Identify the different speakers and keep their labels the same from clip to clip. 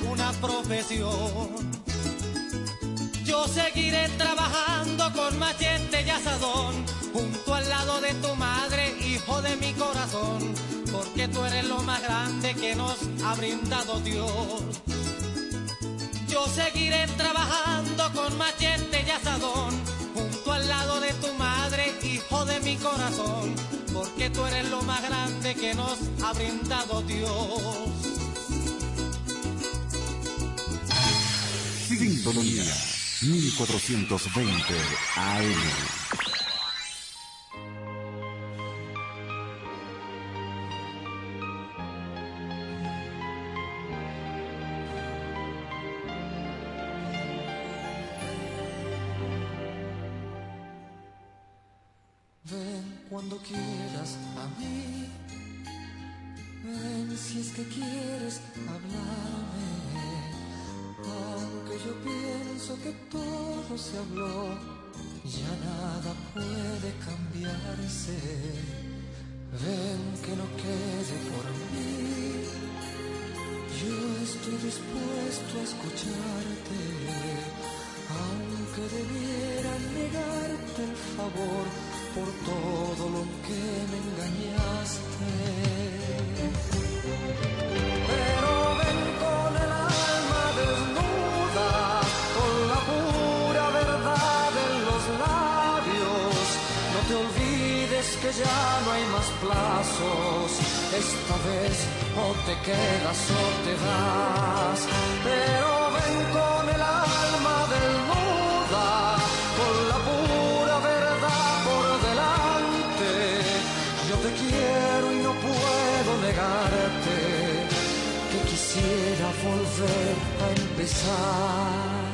Speaker 1: una profesión. Yo seguiré trabajando con machete y asadón, junto al lado de tu madre, hijo de mi corazón, porque tú eres lo más grande que nos ha brindado Dios. Yo seguiré trabajando con machete y asadón, junto al lado de tu madre, hijo de mi corazón, porque tú eres lo más grande que nos ha brindado Dios.
Speaker 2: Sintonía 1420 AM.
Speaker 3: cuando quieras a mí. Ven si es que quieres hablar. que todo se habló, ya nada puede cambiarse. Ven que no quede por mí, yo estoy dispuesto a escucharte, aunque debiera negarte el favor por todo lo que me
Speaker 4: engañaste. que ya no hay más plazos. Esta vez o te quedas o te das. Pero ven con el alma desnuda, con la pura verdad por delante. Yo te quiero y
Speaker 3: no puedo negarte que
Speaker 4: quisiera volver a
Speaker 3: empezar.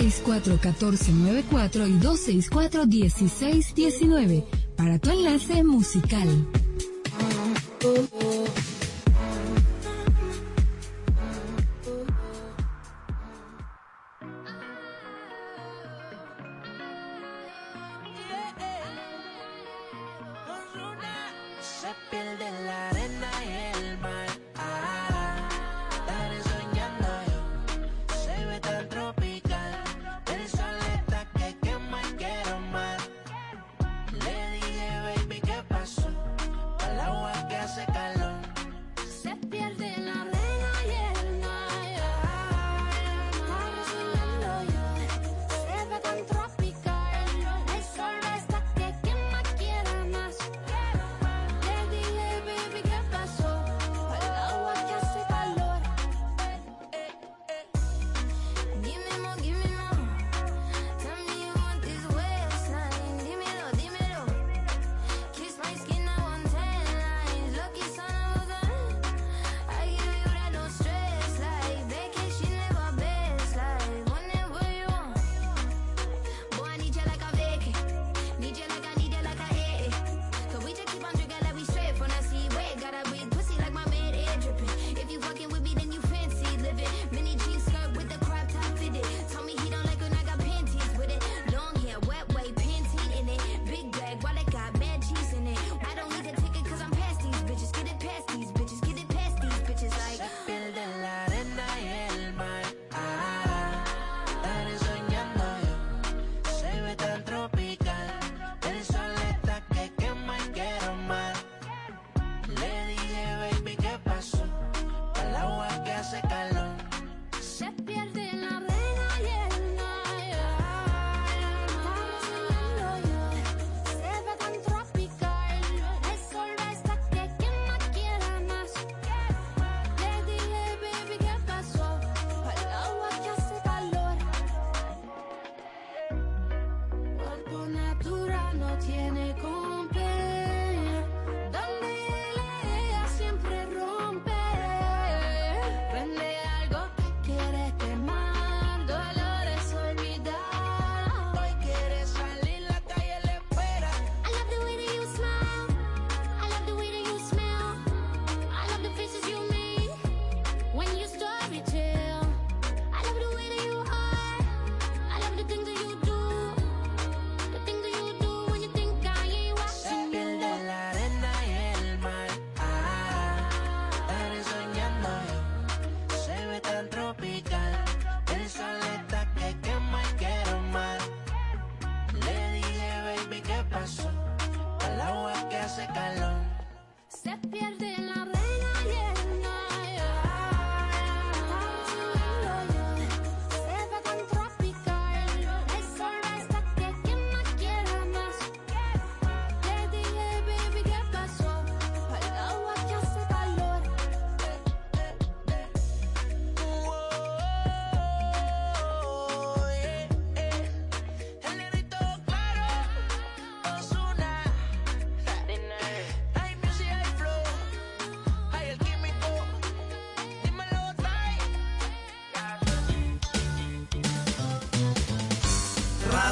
Speaker 3: 264-1494 y 264-1619 para
Speaker 4: tu enlace musical.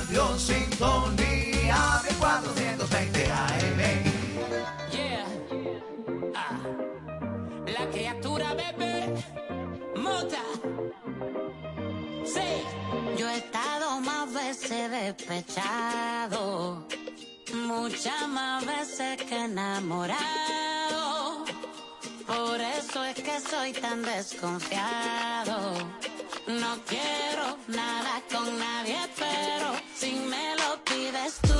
Speaker 4: Radio Sintonía
Speaker 3: de 420 AM. Yeah, ah. la criatura bebé, mota. Sí, yo he estado más veces despechado, muchas más veces que enamorado. Por eso es que soy tan desconfiado. No quiero nada con nadie, pero si me lo pides tú.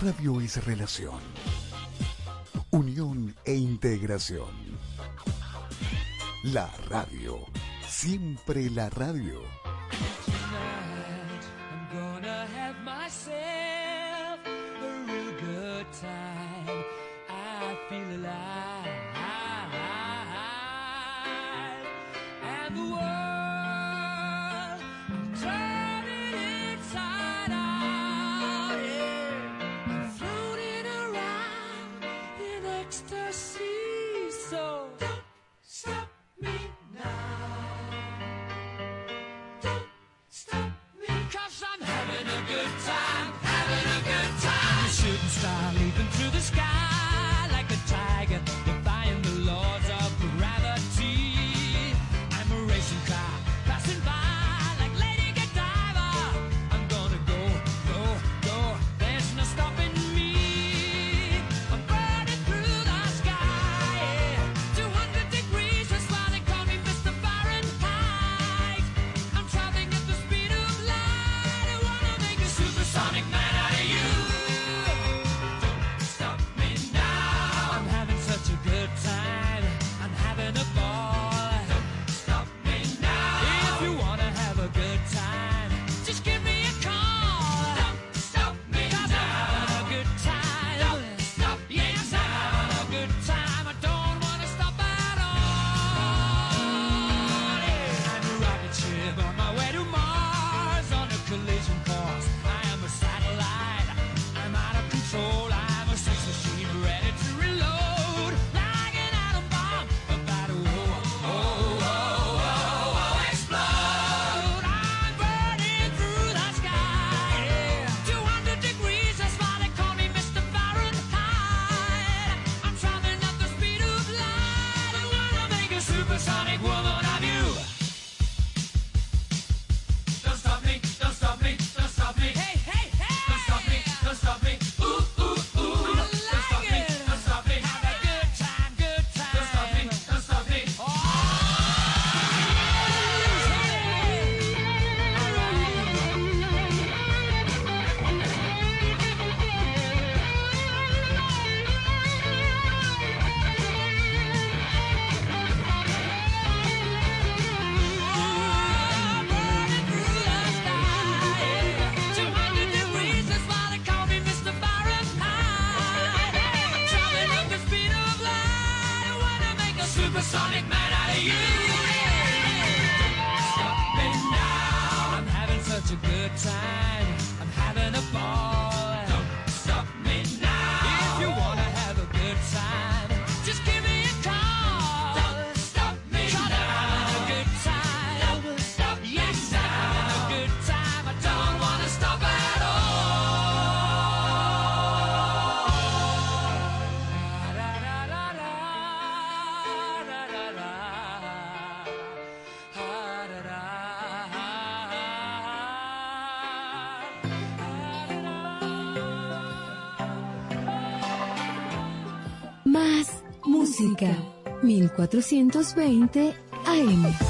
Speaker 5: radio es relación, unión e integración. La radio, siempre la radio.
Speaker 6: 1420 AM.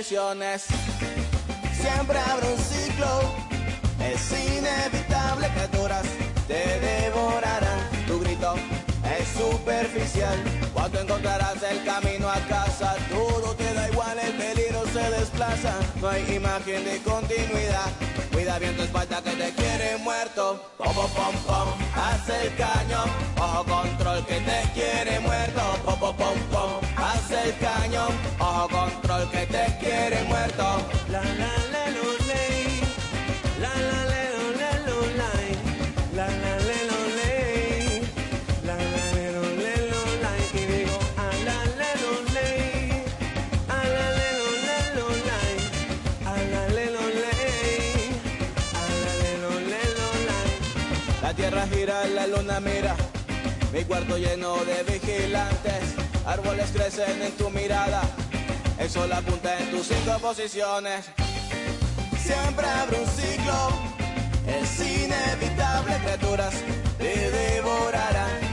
Speaker 7: Siempre abre un ciclo, es inevitable que duras te devorarán. Tu grito es superficial, cuando encontrarás el camino a casa, todo te da igual, el peligro se desplaza, no hay imagen de continuidad. Cuida bien tu espalda que te quiere muerto. Pom, pom, pom, pom, haz el cañón. Ojo control que te quiere muerto. Pom, pom, pom, pom, haz el cañón. Ojo control que te quiere muerto.
Speaker 8: La la la lo ley, la la la lo la lo lay, la la la lo ley, la la la lo la lo lay y digo a la la lo ley, a la la lo la lo lay, a la la lo ley, a la la lo lo.
Speaker 7: La tierra gira, la luna mira. Mi cuarto lleno de vigilantes. Árboles crecen en tu mirada. El sol apunta en tus cinco posiciones. Siempre abre un ciclo. Es inevitable, criaturas te devorarán.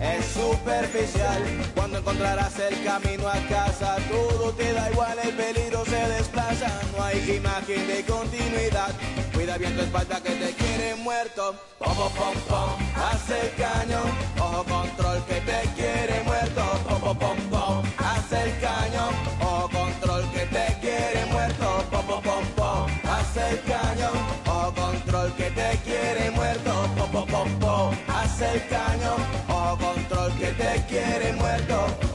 Speaker 7: Es superficial. Cuando encontrarás el camino a casa, todo te da igual, el peligro se desplaza. No hay imagen de continuidad. Cuida bien tu espalda que te quiere muerto. Pom, pom, pom, pom, haz el cañón. Ojo control que te quiere muerto. Pom, pom, pom, pom, haz el cañón. Ojo control que te quiere muerto. Pom, pom, pom, pom, haz el cañón. Ojo control que te quiere muerto. Pom, pom, pom, pom, haz el cañón. Que te quiere muerto.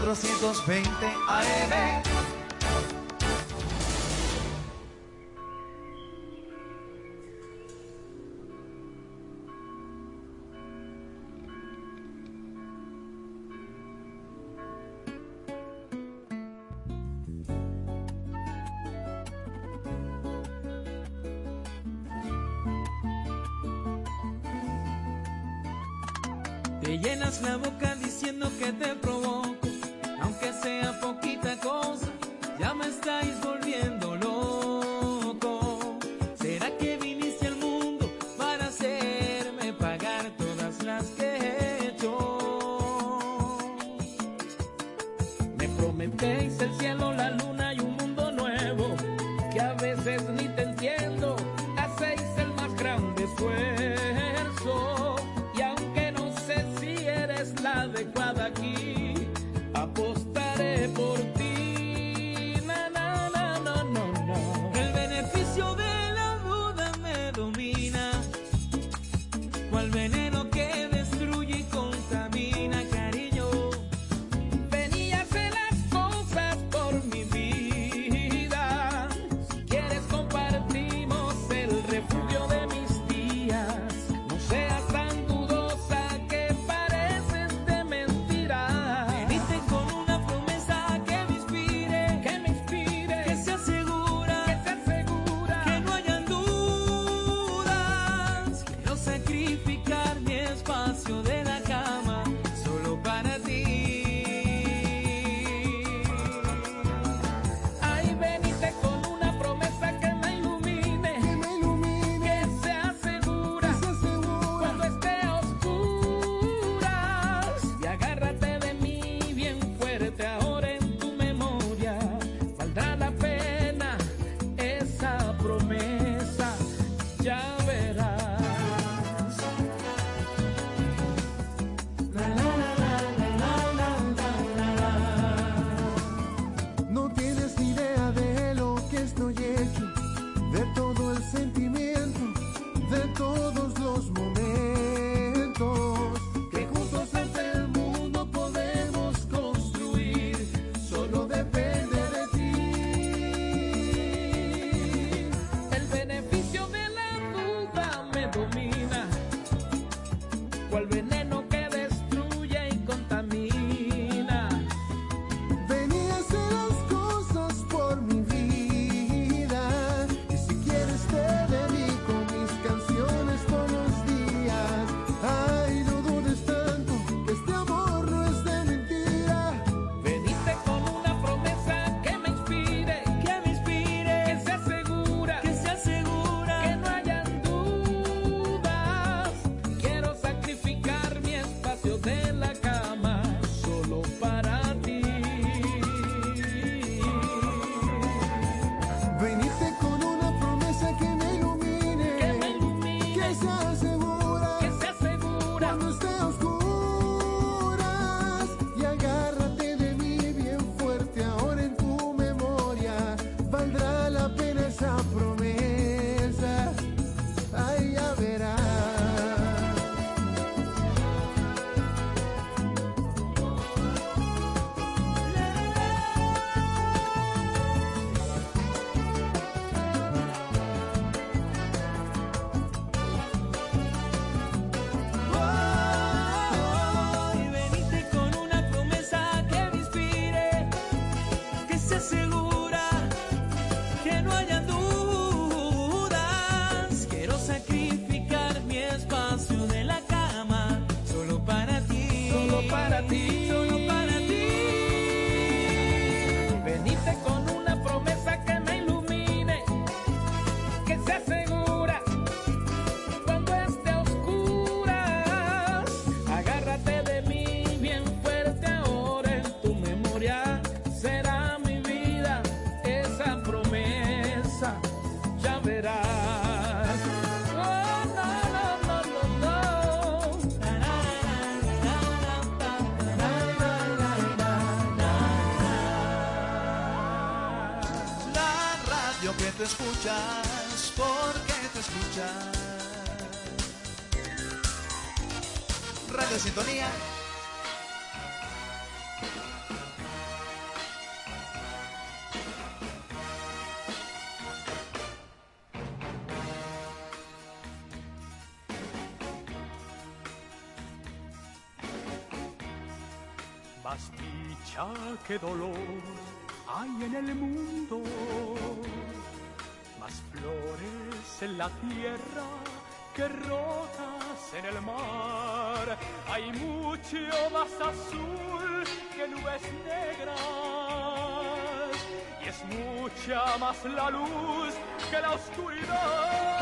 Speaker 5: 1420 AM.
Speaker 4: Porque tú escuchas. Radio Sintonía.
Speaker 9: Más dicha dolor tierra que rotas en el mar. Hay mucho más azul que nubes negras y es mucha más la luz que la oscuridad.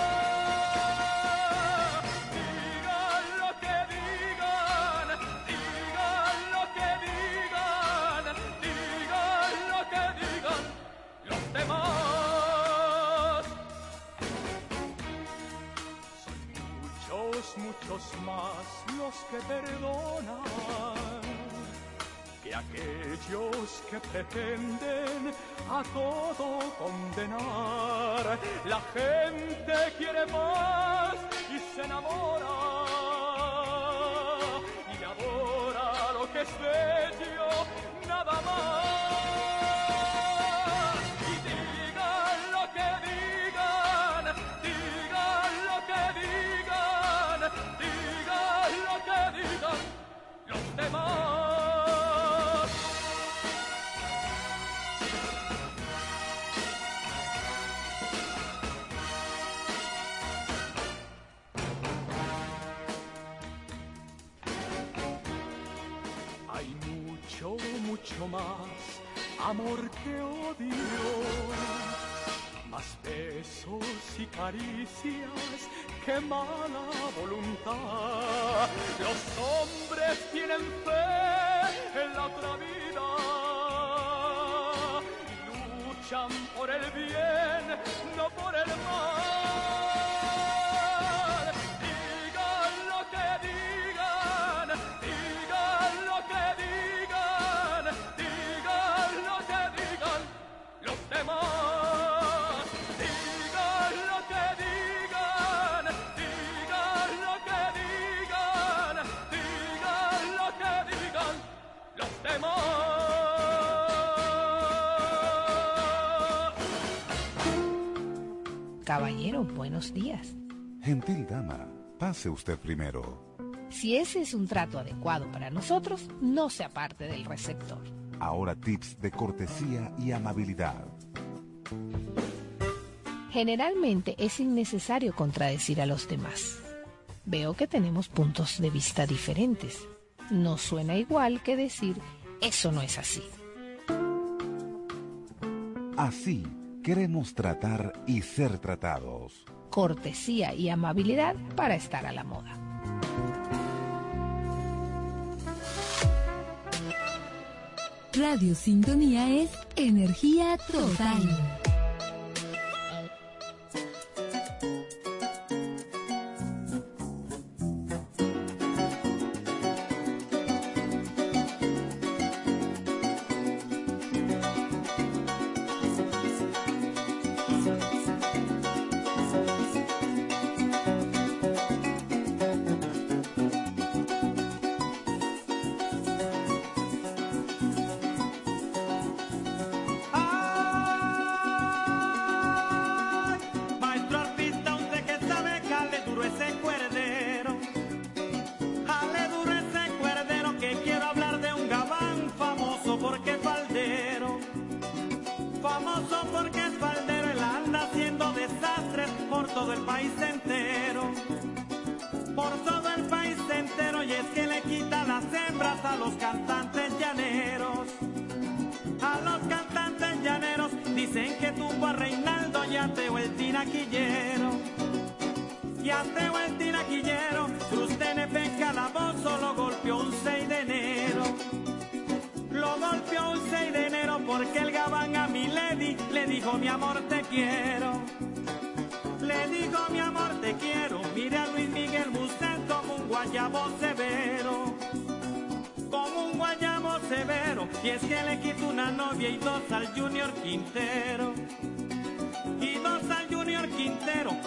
Speaker 9: Perdonan que aquellos que pretenden a todo condenar. La gente quiere más y se enamora y adora lo que es bello, amor que odio, más besos y caricias que mala voluntad. Los hombres tienen fe en la otra vida y luchan por el bien,
Speaker 10: Caballero, buenos días.
Speaker 11: Gentil dama, pase usted primero.
Speaker 10: Si ese es un trato adecuado para nosotros, no se aparte del receptor.
Speaker 11: Ahora tips de cortesía y amabilidad.
Speaker 10: Generalmente es innecesario contradecir a los demás. Veo que tenemos puntos de vista diferentes. No suena igual que decir, eso no es así.
Speaker 11: Así queremos tratar y ser tratados.
Speaker 10: Cortesía y amabilidad para estar a la moda.
Speaker 12: Radio Sintonía es energía total.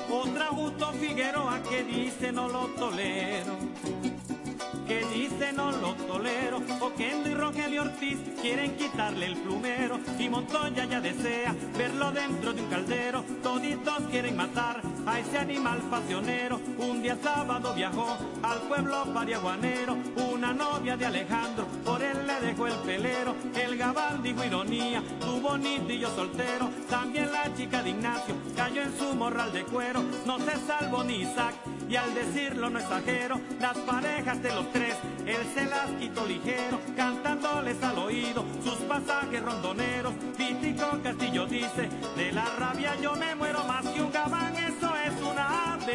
Speaker 12: Otra Justo Figueroa que dice no lo tolero que dice no lo tolero. Oquendo y Rogelio Ortiz quieren quitarle el plumero y Montoya ya desea verlo dentro de un caldero. Toditos quieren matar a ese animal pasionero. Un día sábado viajó al pueblo pariaguanero una novia de Alejandro, por él le dejó el pelero. El gabán dijo ironía, tu bonito y soltero. También la chica de Ignacio cayó en su morral de cuero. No se salvó ni Isaac y al decirlo no exagero, las parejas de los tres, él se las quitó ligero, cantándoles al oído sus pasajes rondoneros. Pítico Castillo dice, de la rabia yo me muero más que un gabán,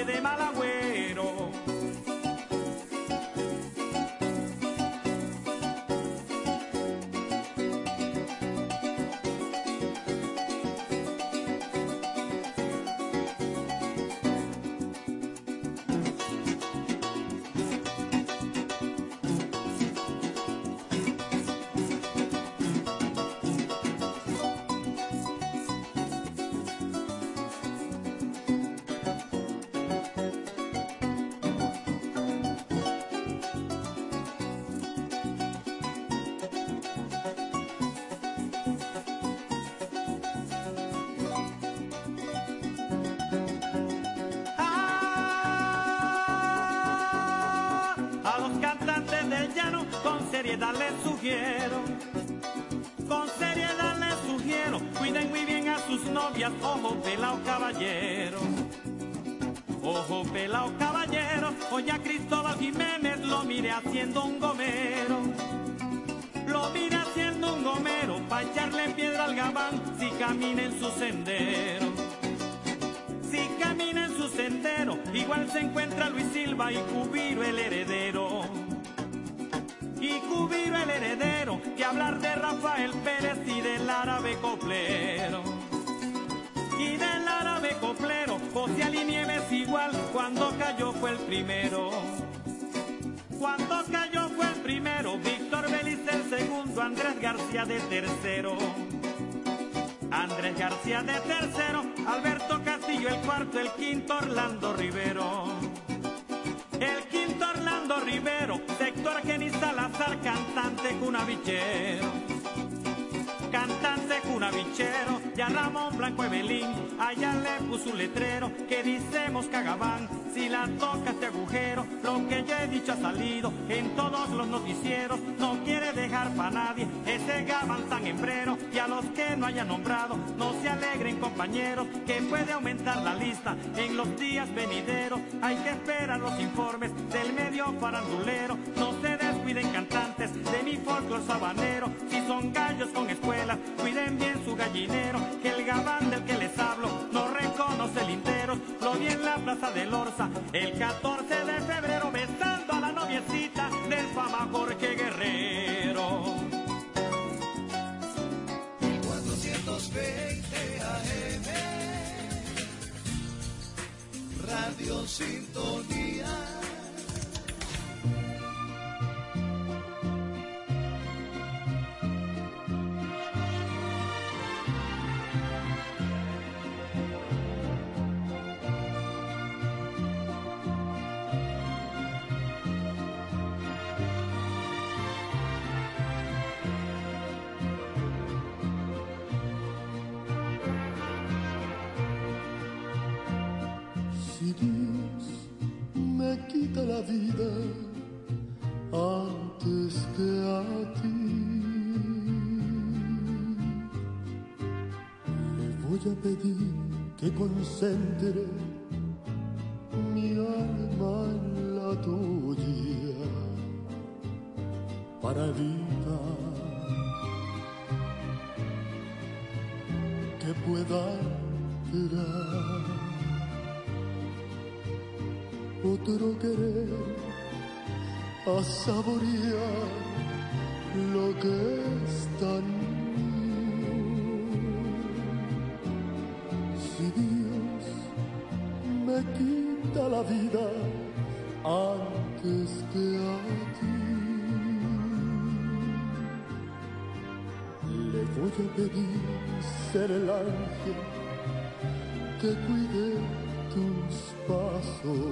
Speaker 12: de mal sugiero, con seriedad les sugiero, cuiden muy bien a sus novias, ojo pelao caballero. Ojo pelao caballero, hoy a Cristóbal Jiménez lo mire haciendo un gomero. Lo mire haciendo un gomero, pa' echarle piedra al gabán si camina en su sendero. Si camina en su sendero, igual se encuentra Luis Silva y Cubiro el heredero. Y Cubiro el heredero, que hablar de Rafael Pérez y del árabe coplero. Y del árabe coplero, José Ali Nieves igual, cuando cayó fue el primero. Cuando cayó fue el primero, Víctor Belis el segundo, Andrés García de tercero. Andrés García de tercero, Alberto Castillo el cuarto, el quinto Orlando Rivero. Rivero, sector Kenny Salazar, cantante cunavichero. Cantante cunavichero, ya Ramón Blanco Evelín, allá le puso un letrero que dice Moscagabán. Si la toca este agujero, lo que yo he dicho ha salido en todos los noticieros. No quiere dejar pa' nadie ese gabán tan hembrero. Y a los que no haya nombrado, no se alegren compañeros, que puede aumentar la lista en los días venideros. Hay que esperar los informes del medio farandulero. No descuiden cantantes de mi folclor sabanero. Si son gallos con escuelas, cuiden bien su gallinero. Que el gabán del que les hablo no reconoce linteros. Lo vi en la plaza de Orza el 14 de febrero besando a la noviecita del fama Jorge Guerrero.
Speaker 5: 420 AM Radio Sintonía
Speaker 13: quita la vida antes que a ti, le voy a pedir que concentre a saborear lo que es tan mío. Si Dios me quita la vida antes que a ti, le voy a pedir ser el ángel que cuide tus pasos,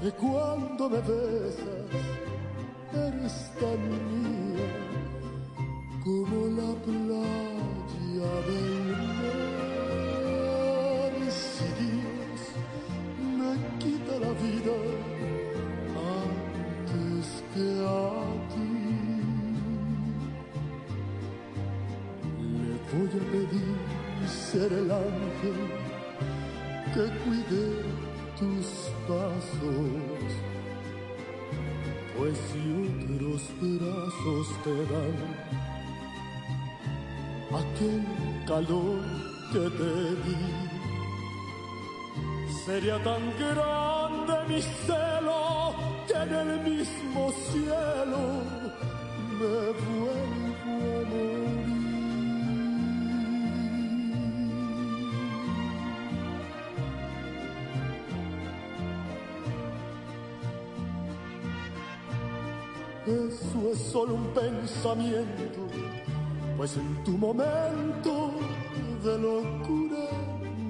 Speaker 13: que cuando me besas eres tan mía como la playa del mar. Si Dios me quita la vida antes que a voy a pedir ser el ángel que cuide tus pasos, pues si otros brazos te dan aquel calor que te di, sería tan grande mi celo que en el mismo cielo me vuelvo a morir. Solo un pensamiento, pues en tu momento de locura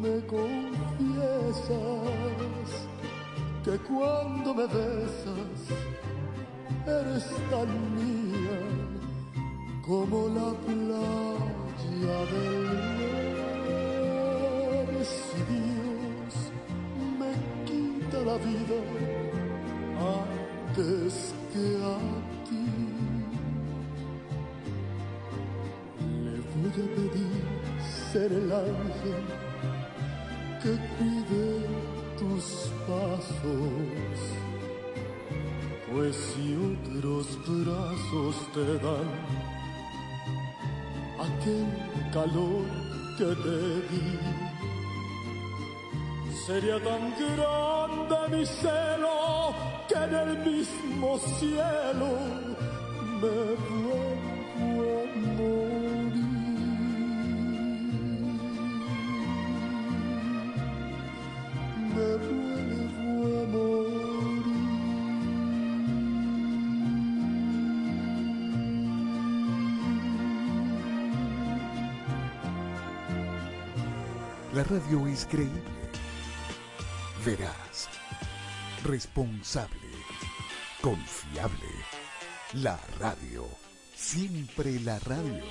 Speaker 13: me confiesas que cuando me besas eres tan mía como la playa del mar. Si Dios me quita la vida antes el ángel que cuide tus pasos, pues si otros brazos te dan aquel calor que te di, sería tan grande mi celo que en el mismo cielo me vuelvo a
Speaker 2: radio es creíble, veraz, responsable, confiable. La radio, siempre la radio.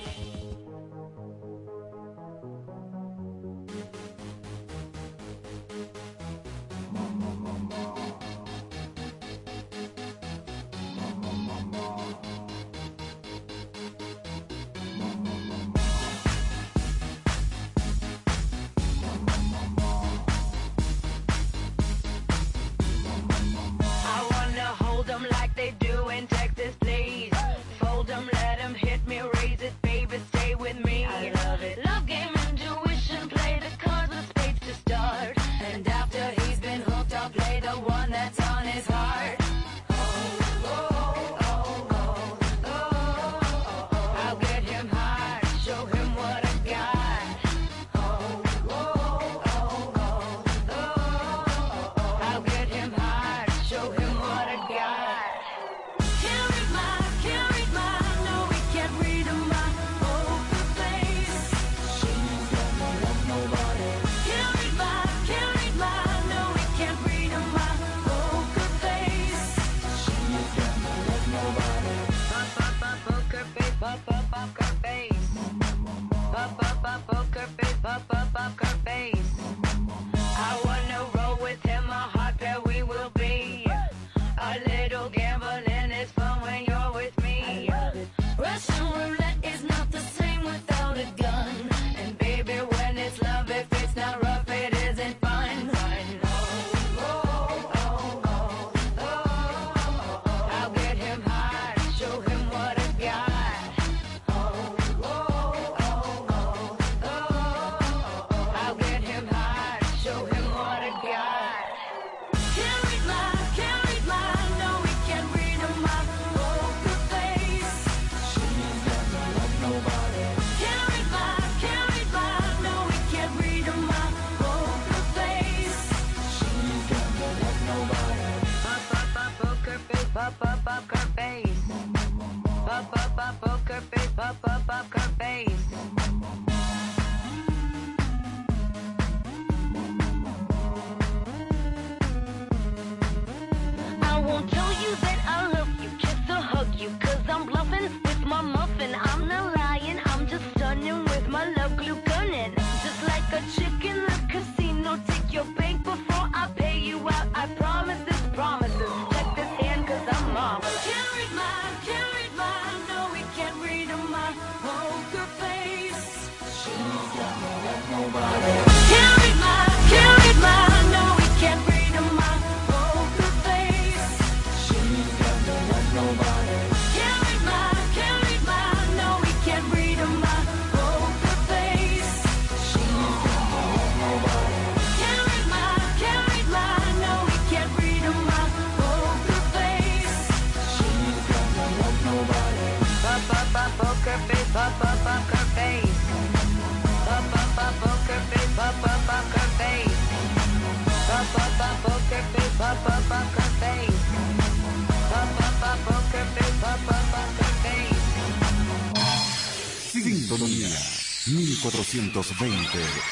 Speaker 14: 1420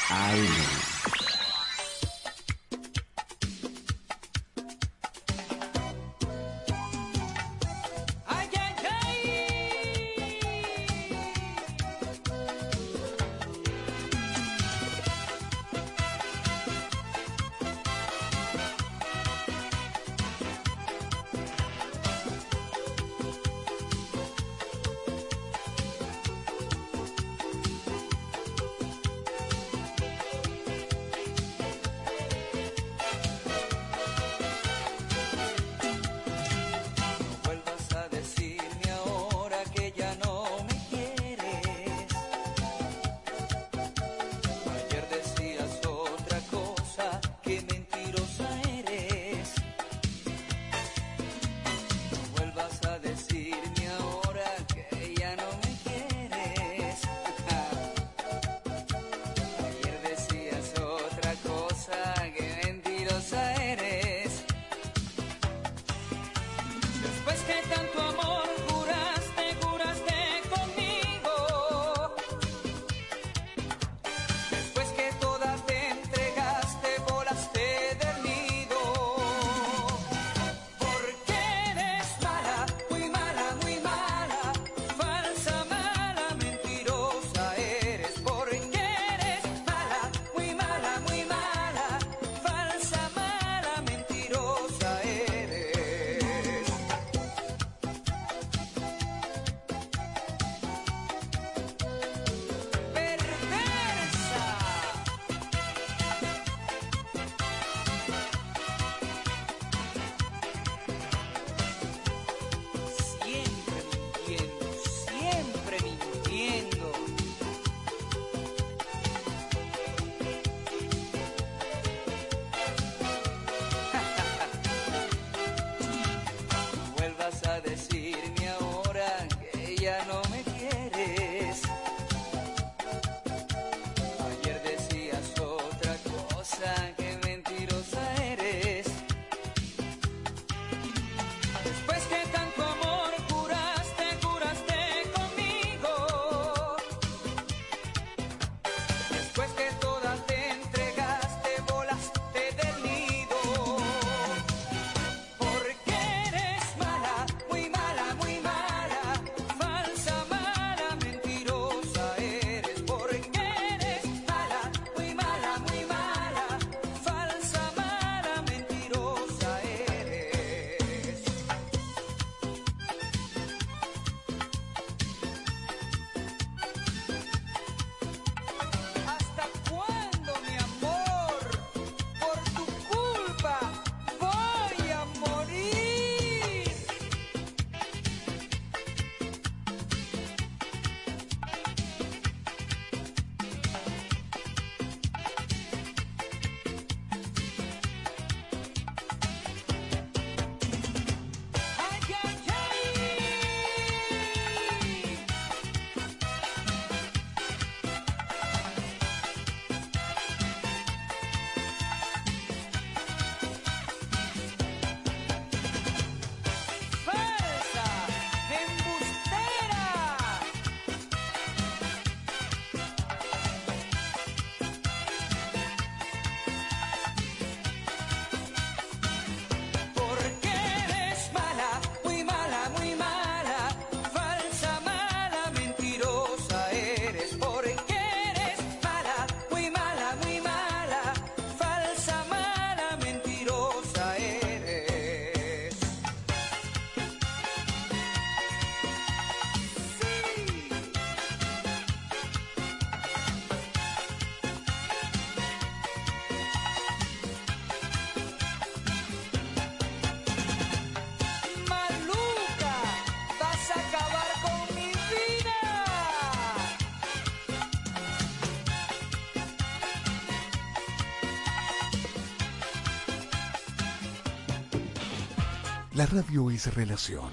Speaker 14: La radio es relación,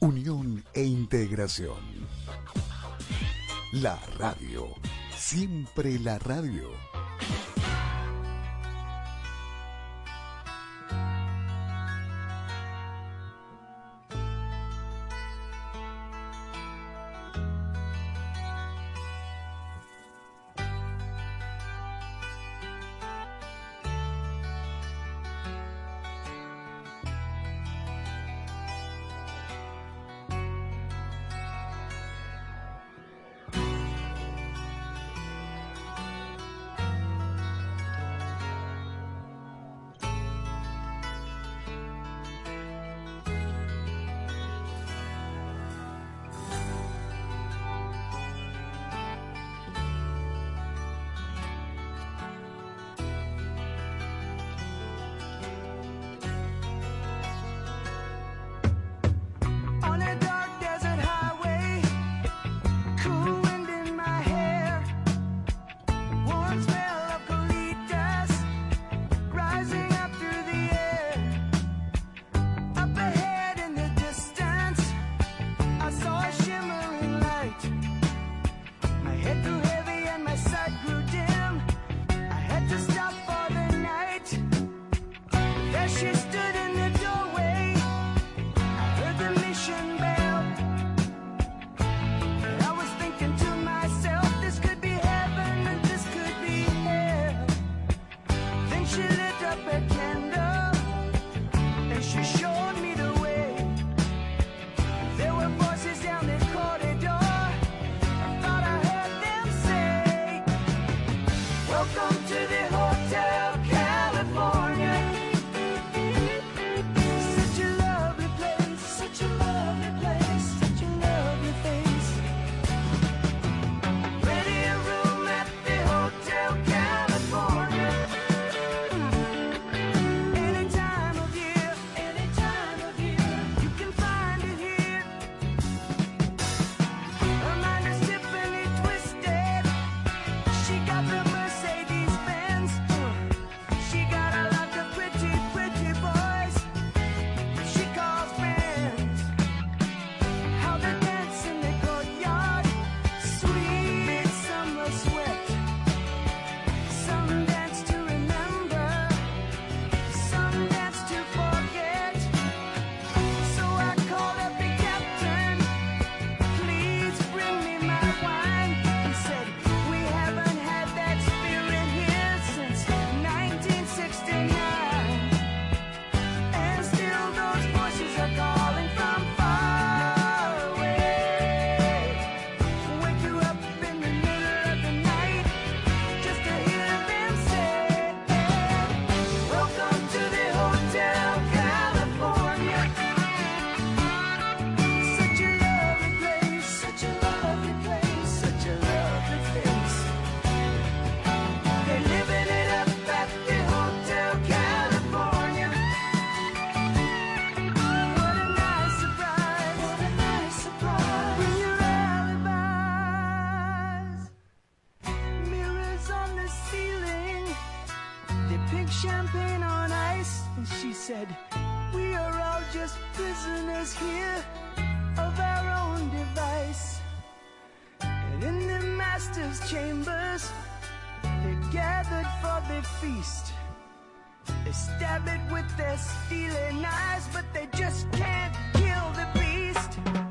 Speaker 14: unión e integración. La radio, siempre la radio.
Speaker 15: stab it with their stealing eyes, but they just can't kill the beast.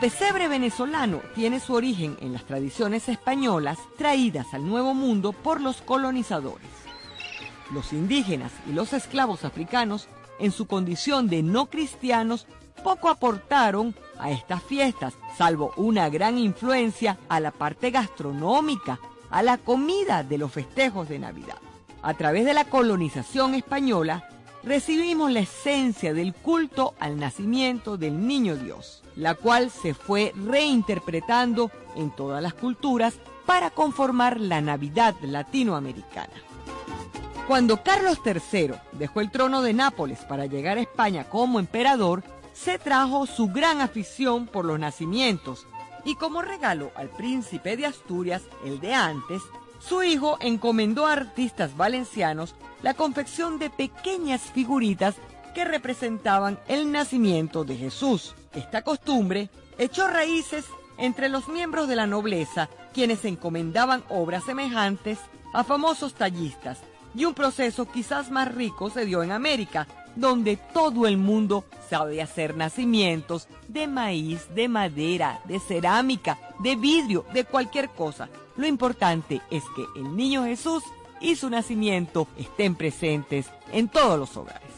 Speaker 16: pesebre venezolano tiene su origen en las tradiciones españolas traídas al Nuevo Mundo por los colonizadores. Los indígenas y los esclavos africanos, en su condición de no cristianos, poco aportaron a estas fiestas, salvo una gran influencia a la parte gastronómica, a la comida de los festejos de Navidad. A través de la colonización española, recibimos la esencia del culto al nacimiento del Niño Dios la cual se fue reinterpretando en todas las culturas para conformar la Navidad latinoamericana. Cuando Carlos III dejó el trono de Nápoles para llegar a España como emperador, se trajo su gran afición por los nacimientos y como regalo al príncipe de Asturias, el de antes, su hijo encomendó a artistas valencianos la confección de pequeñas figuritas que representaban el nacimiento de Jesús. Esta costumbre echó raíces entre los miembros de la nobleza, quienes encomendaban obras semejantes a famosos tallistas, y un proceso quizás más rico se dio en América, donde todo el mundo sabe hacer nacimientos de maíz, de madera, de cerámica, de vidrio, de cualquier cosa. Lo importante es que el niño Jesús y su nacimiento estén presentes en todos los hogares.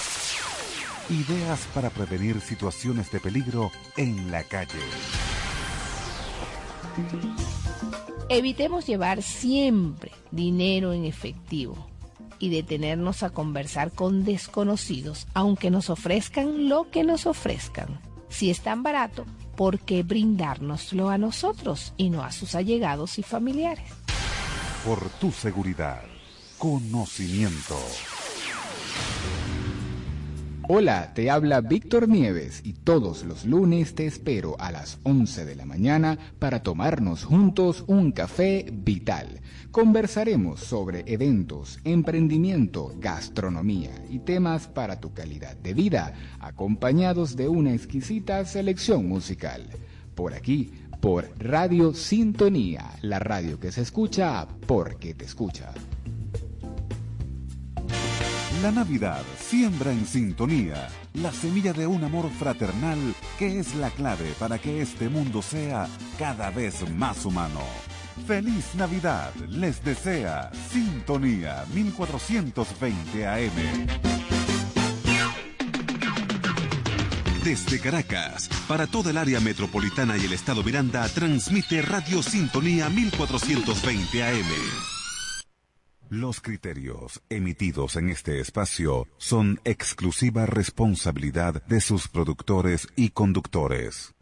Speaker 2: Ideas para prevenir situaciones de peligro en la calle.
Speaker 10: Evitemos llevar siempre dinero en efectivo y detenernos a conversar con desconocidos, aunque nos ofrezcan lo que nos ofrezcan. Si es tan barato, ¿por qué brindárnoslo a nosotros y no a sus allegados y familiares?
Speaker 2: Por tu seguridad, conocimiento.
Speaker 17: Hola, te habla Víctor Nieves y todos los lunes te espero a las 11 de la mañana para tomarnos juntos un café vital. Conversaremos sobre eventos, emprendimiento, gastronomía y temas para tu calidad de vida, acompañados de una exquisita selección musical. Por aquí, por Radio Sintonía, la radio que se escucha porque te escucha.
Speaker 2: La Navidad siembra en sintonía la semilla de un amor fraternal que es la clave para que este mundo sea cada vez más humano. Feliz Navidad les desea Sintonía 1420 AM.
Speaker 11: Desde Caracas, para toda el área metropolitana y el estado Miranda, transmite Radio Sintonía 1420 AM.
Speaker 2: Los criterios emitidos en este espacio son exclusiva responsabilidad de sus productores y conductores.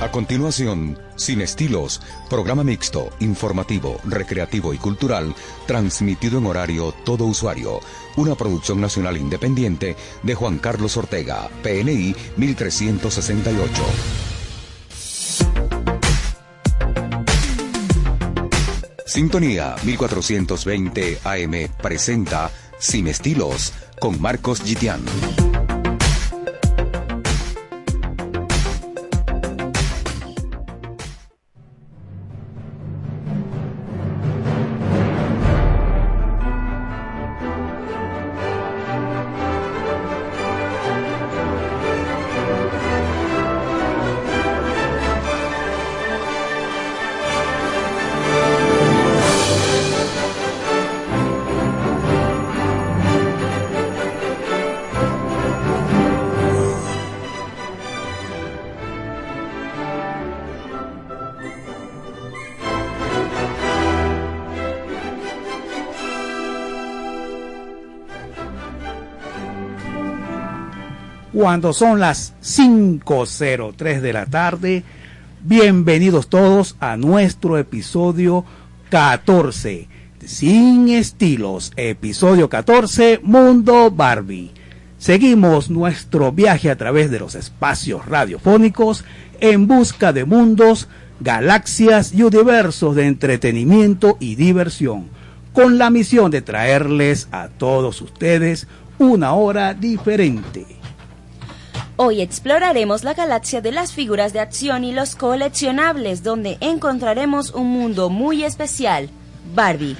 Speaker 18: A continuación, Sin Estilos, programa mixto, informativo, recreativo y cultural, transmitido en horario todo usuario. Una producción nacional independiente de Juan Carlos Ortega, PNI 1368. Sintonía 1420 AM presenta Sin Estilos con Marcos Gitián.
Speaker 19: Cuando son las 5.03 de la tarde. Bienvenidos todos a nuestro episodio 14. Sin estilos, episodio 14, Mundo Barbie. Seguimos nuestro viaje a través de los espacios radiofónicos en busca de mundos, galaxias y universos de entretenimiento y diversión, con la misión de traerles a todos ustedes una hora diferente.
Speaker 20: Hoy exploraremos la galaxia de las figuras de acción y los coleccionables, donde encontraremos un mundo muy especial, Barbie.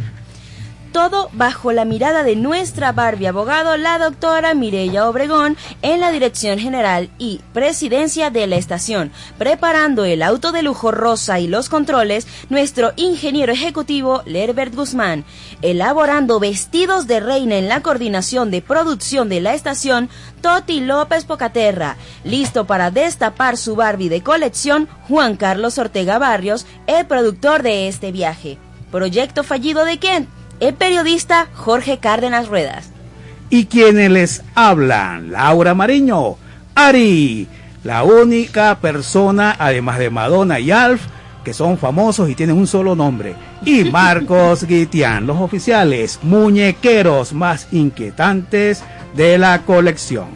Speaker 20: Todo bajo la mirada de nuestra Barbie abogado, la doctora Mireya Obregón, en la dirección general y presidencia de la estación, preparando el auto de lujo rosa y los controles, nuestro ingeniero ejecutivo Lerbert Guzmán, elaborando vestidos de reina en la coordinación de producción de la estación, Toti López Pocaterra, listo para destapar su Barbie de colección, Juan Carlos Ortega Barrios, el productor de este viaje. Proyecto fallido de Kent el periodista Jorge Cárdenas Ruedas.
Speaker 19: Y quienes les hablan, Laura Mariño, Ari, la única persona, además de Madonna y Alf, que son famosos y tienen un solo nombre. Y Marcos Guitián, los oficiales muñequeros más inquietantes de la colección.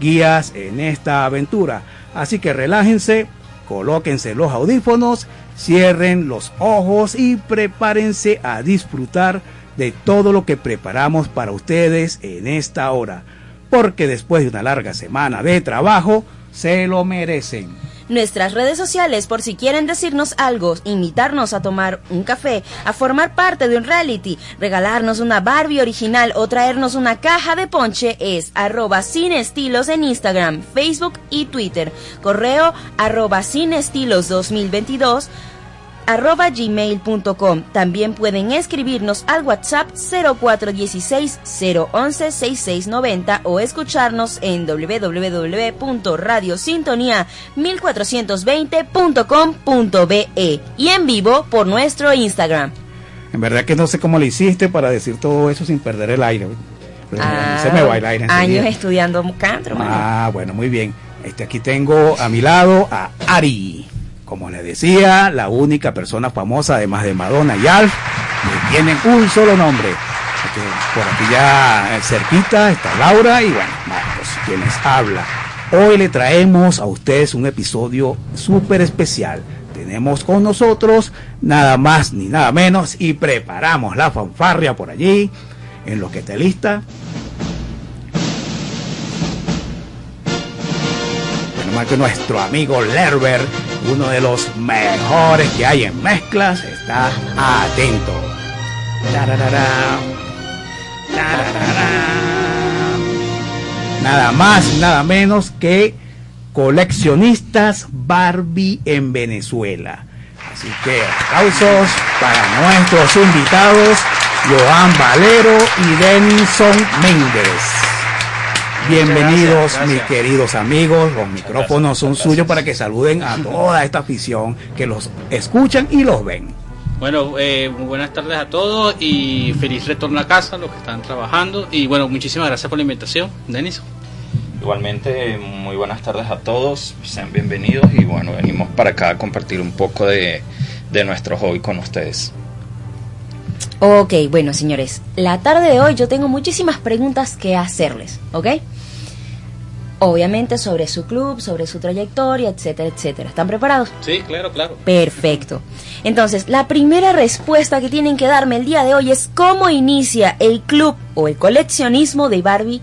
Speaker 19: Guías en esta aventura. Así que relájense, colóquense los audífonos, cierren los ojos y prepárense a disfrutar de todo lo que preparamos para ustedes en esta hora, porque después de una larga semana de trabajo, se lo merecen.
Speaker 20: Nuestras redes sociales por si quieren decirnos algo, invitarnos a tomar un café, a formar parte de un reality, regalarnos una Barbie original o traernos una caja de ponche es arroba sin estilos en Instagram, Facebook y Twitter. Correo arroba sin estilos 2022 arroba gmail.com. También pueden escribirnos al WhatsApp 0416 011 6690 o escucharnos en www.radiosintonía 1420.com.be y en vivo por nuestro Instagram.
Speaker 19: En verdad que no sé cómo le hiciste para decir todo eso sin perder el aire.
Speaker 20: Ah, se me va el aire. Años estudiando canto.
Speaker 19: Ah, bueno, muy bien. Este, aquí tengo a mi lado a Ari. Como le decía, la única persona famosa, además de Madonna y Alf, que tienen un solo nombre. por aquí ya cerquita está Laura y bueno, Marcos, quienes habla. Hoy le traemos a ustedes un episodio súper especial. Tenemos con nosotros nada más ni nada menos y preparamos la fanfarria por allí. En lo que esté lista, que nuestro amigo Lerber, uno de los mejores que hay en mezclas, está atento. Nada más, nada menos que coleccionistas Barbie en Venezuela. Así que aplausos para nuestros invitados, Joan Valero y Denison Méndez. Bienvenidos mis queridos amigos, los micrófonos son suyos para que saluden a toda esta afición que los escuchan y los ven.
Speaker 21: Bueno, eh, buenas tardes a todos y feliz retorno a casa, los que están trabajando. Y bueno, muchísimas gracias por la invitación, Denis.
Speaker 22: Igualmente, muy buenas tardes a todos, sean bienvenidos y bueno, venimos para acá a compartir un poco de, de nuestro hobby con ustedes.
Speaker 20: Ok, bueno señores, la tarde de hoy yo tengo muchísimas preguntas que hacerles, ¿ok? Obviamente sobre su club, sobre su trayectoria, etcétera, etcétera. ¿Están preparados?
Speaker 21: Sí, claro, claro.
Speaker 20: Perfecto. Entonces, la primera respuesta que tienen que darme el día de hoy es cómo inicia el club o el coleccionismo de Barbie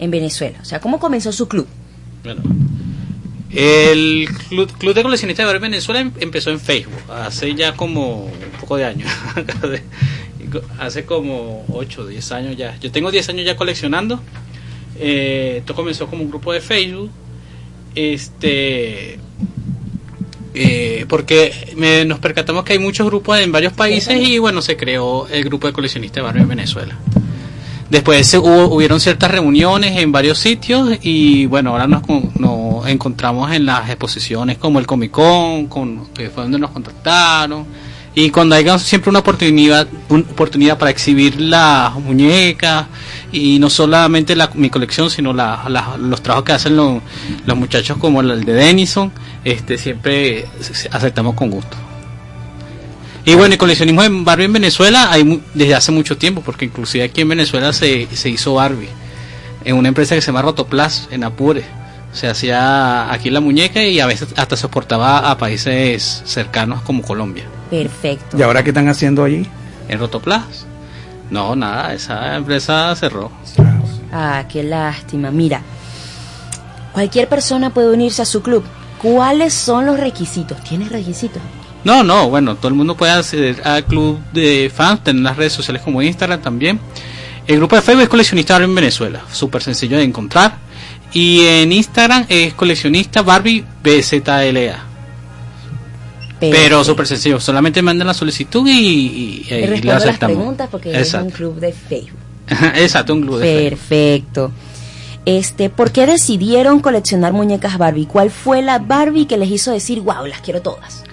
Speaker 20: en Venezuela. O sea, ¿cómo comenzó su club?
Speaker 21: Bueno, el club, club de coleccionistas de Barbie en Venezuela em, empezó en Facebook, hace ya como un poco de años. hace como 8 o 10 años ya. Yo tengo 10 años ya coleccionando. Eh, esto comenzó como un grupo de Facebook. Este. Eh, porque nos percatamos que hay muchos grupos en varios países y bueno, se creó el grupo de coleccionistas de barrio en Venezuela. Después hubo, hubieron ciertas reuniones en varios sitios y bueno, ahora nos, nos encontramos en las exposiciones como el Comic con, que fue donde nos contactaron y cuando haya siempre una oportunidad una oportunidad para exhibir las muñecas y no solamente la, mi colección sino los trabajos que hacen los, muchachos como el de Denison este siempre aceptamos con gusto. Y bueno el coleccionismo de Barbie en Venezuela hay desde hace mucho tiempo porque inclusive aquí en Venezuela se, se hizo Barbie en una empresa que se llama Rotoplas en Apure. Se hacía aquí la muñeca y a veces hasta se exportaba a países cercanos como Colombia
Speaker 20: Perfecto.
Speaker 19: ¿Y ahora qué están haciendo allí?
Speaker 21: En Rotoplas. No, nada, esa empresa cerró.
Speaker 20: Ah, qué lástima. Mira, cualquier persona puede unirse a su club. ¿Cuáles son los requisitos? ¿Tienes requisitos?
Speaker 21: No, no, bueno, todo el mundo puede acceder al club de fans, tener las redes sociales como Instagram también. El grupo de Facebook es Coleccionista Barbie en Venezuela, súper sencillo de encontrar. Y en Instagram es Coleccionista Barbie BZLA. Pero súper sencillo, solamente mandan la solicitud y, y, la
Speaker 20: respondo las
Speaker 21: aceptamos.
Speaker 20: preguntas porque
Speaker 21: Exacto.
Speaker 20: es un club de Facebook.
Speaker 21: Exacto, un club de Facebook.
Speaker 20: Perfecto. Este, ¿por qué decidieron coleccionar muñecas Barbie? ¿Cuál fue la Barbie que les hizo decir, wow, las quiero todas?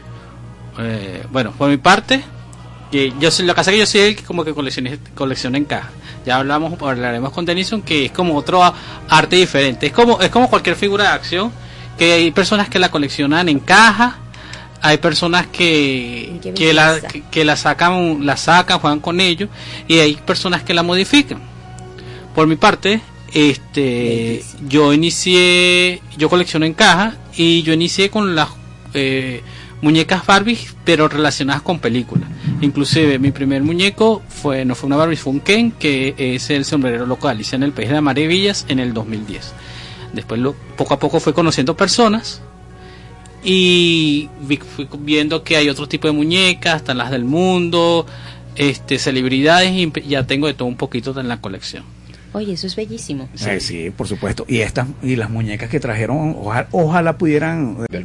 Speaker 21: Eh, bueno, por mi parte, que yo soy, lo que pasa es que yo soy el que como que colecciona, colecciona en caja. Ya hablamos, hablaremos con Denison que es como otro arte diferente. Es como, es como cualquier figura de acción, que hay personas que la coleccionan en caja, hay personas que, que la, que, que la sacan, la sacan, juegan con ellos, y hay personas que la modifican. Por mi parte, este, yo inicié, yo colecciono en caja y yo inicié con las eh, muñecas Barbie, pero relacionadas con películas. Inclusive mi primer muñeco fue, no fue una Barbie, fue un Ken, que es el sombrerero local, hice en el País de las Maravillas en el 2010. Después lo, poco a poco fui conociendo personas y vi- fui viendo que hay otro tipo de muñecas, están las del mundo, este celebridades y ya tengo de todo un poquito en la colección.
Speaker 20: Oye, eso es bellísimo.
Speaker 19: Eh, sí, por supuesto. Y estas y las muñecas que trajeron, ojalá, ojalá pudieran